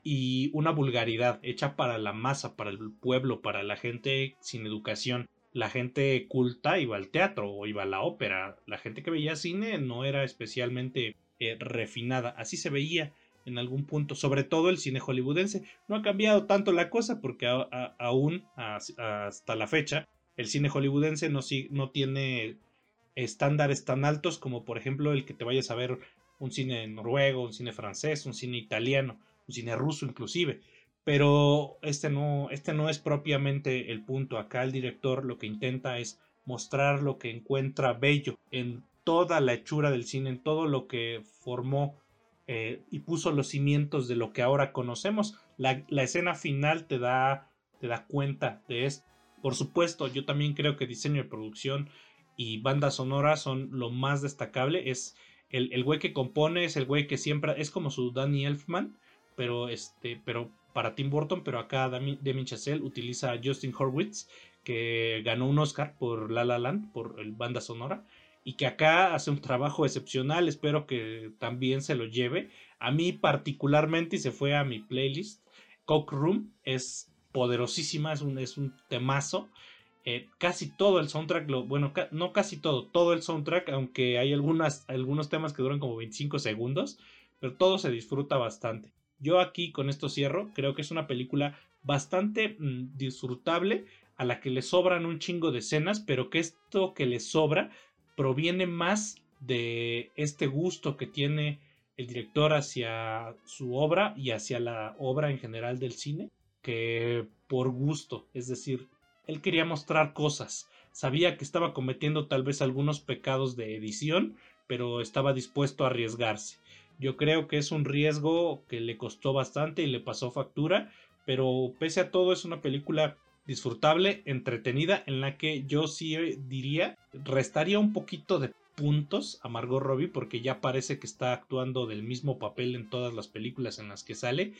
y una vulgaridad hecha para la masa, para el pueblo, para la gente sin educación. La gente culta iba al teatro o iba a la ópera. La gente que veía cine no era especialmente eh, refinada. Así se veía en algún punto, sobre todo el cine hollywoodense. No ha cambiado tanto la cosa porque aún hasta la fecha el cine hollywoodense no, no tiene estándares tan altos como por ejemplo el que te vayas a ver un cine noruego, un cine francés, un cine italiano, un cine ruso inclusive. Pero este no, este no es propiamente el punto. Acá el director lo que intenta es mostrar lo que encuentra bello en toda la hechura del cine, en todo lo que formó eh, y puso los cimientos de lo que ahora conocemos. La, escena final te da, te da cuenta de esto. Por supuesto, yo también creo que diseño de producción y banda sonora son lo más destacable. Es el, el güey que compone, es el güey que siempre es como su Danny Elfman, pero este, pero para Tim Burton, pero acá Demi Chazelle utiliza a Justin Horwitz, que ganó un Oscar por La La Land, por el banda sonora, y que acá hace un trabajo excepcional, espero que también se lo lleve. A mí particularmente, y se fue a mi playlist, Coke Room es poderosísima, es un, es un temazo. Eh, casi todo el soundtrack, lo, bueno, no casi todo, todo el soundtrack, aunque hay algunas, algunos temas que duran como 25 segundos, pero todo se disfruta bastante. Yo aquí con esto cierro, creo que es una película bastante mm, disfrutable, a la que le sobran un chingo de escenas, pero que esto que le sobra proviene más de este gusto que tiene el director hacia su obra y hacia la obra en general del cine, que por gusto, es decir, él quería mostrar cosas, sabía que estaba cometiendo tal vez algunos pecados de edición, pero estaba dispuesto a arriesgarse. Yo creo que es un riesgo que le costó bastante y le pasó factura, pero pese a todo es una película disfrutable, entretenida, en la que yo sí diría restaría un poquito de puntos a Margot Robbie porque ya parece que está actuando del mismo papel en todas las películas en las que sale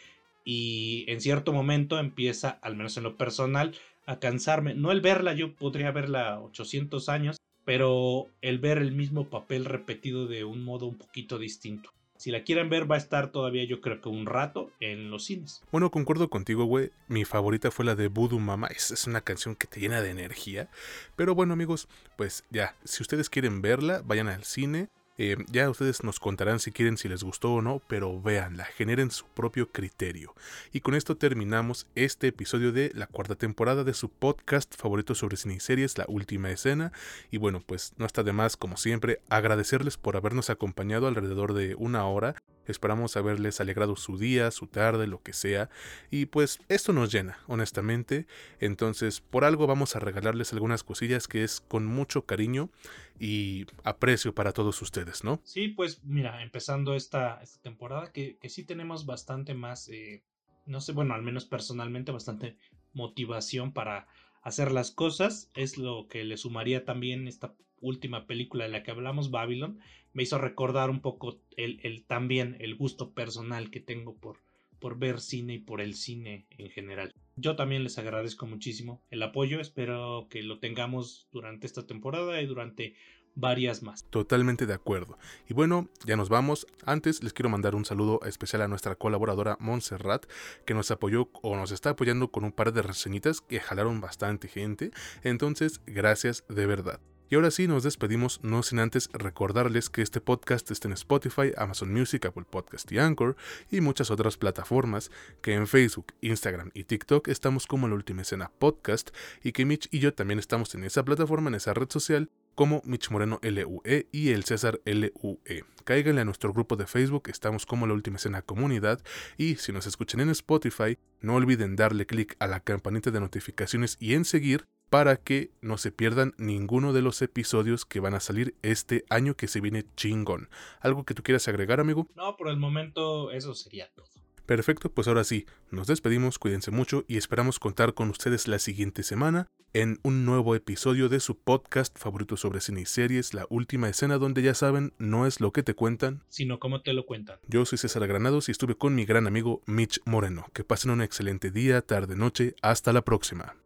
y en cierto momento empieza, al menos en lo personal, a cansarme. No el verla, yo podría verla 800 años, pero el ver el mismo papel repetido de un modo un poquito distinto. Si la quieren ver, va a estar todavía, yo creo que un rato en los cines. Bueno, concuerdo contigo, güey. Mi favorita fue la de Voodoo Mama. Es, es, una canción que te llena de energía. Pero bueno, amigos, pues ya, si ustedes quieren verla, vayan al cine. Eh, ya ustedes nos contarán si quieren, si les gustó o no, pero véanla, generen su propio criterio. Y con esto terminamos este episodio de la cuarta temporada de su podcast favorito sobre cine series, La Última Escena. Y bueno, pues no está de más, como siempre, agradecerles por habernos acompañado alrededor de una hora Esperamos haberles alegrado su día, su tarde, lo que sea. Y pues esto nos llena, honestamente. Entonces, por algo vamos a regalarles algunas cosillas que es con mucho cariño y aprecio para todos ustedes, ¿no? Sí, pues mira, empezando esta, temporada que, que sí tenemos bastante más, eh, no sé, bueno, al menos personalmente bastante motivación para hacer las cosas. Es lo que le sumaría también esta última película de la que hablamos, Babylon, me hizo recordar un poco el, el, también el gusto personal que tengo por, por ver cine y por el cine en general. Yo también les agradezco muchísimo el apoyo, espero que lo tengamos durante esta temporada y durante varias más. Totalmente de acuerdo. Y bueno, ya nos vamos. Antes les quiero mandar un saludo especial a nuestra colaboradora Montserrat, que nos apoyó o nos está apoyando con un par de reseñitas que jalaron bastante gente. Entonces, gracias de verdad. Y ahora sí, nos despedimos, no sin antes recordarles que este podcast está en Spotify, Amazon Music, Apple Podcast y Anchor, y muchas otras plataformas, que en Facebook, Instagram y TikTok estamos como La Última Escena Podcast, y que Mitch y yo también estamos en esa plataforma, en esa red social, como Mitch Moreno LUE y el César LUE. Cáiganle a nuestro grupo de Facebook, estamos como La Última Escena Comunidad, y si nos escuchan en Spotify, no olviden darle clic a la campanita de notificaciones y en seguir para que no se pierdan ninguno de los episodios que van a salir este año que se viene chingón. ¿Algo que tú quieras agregar, amigo? No, por el momento eso sería todo. Perfecto, pues ahora sí, nos despedimos, cuídense mucho y esperamos contar con ustedes la siguiente semana en un nuevo episodio de su podcast favorito sobre cine y series, La Última Escena, donde ya saben, no es lo que te cuentan, sino cómo te lo cuentan. Yo soy César Granados y estuve con mi gran amigo Mitch Moreno. Que pasen un excelente día, tarde, noche, hasta la próxima.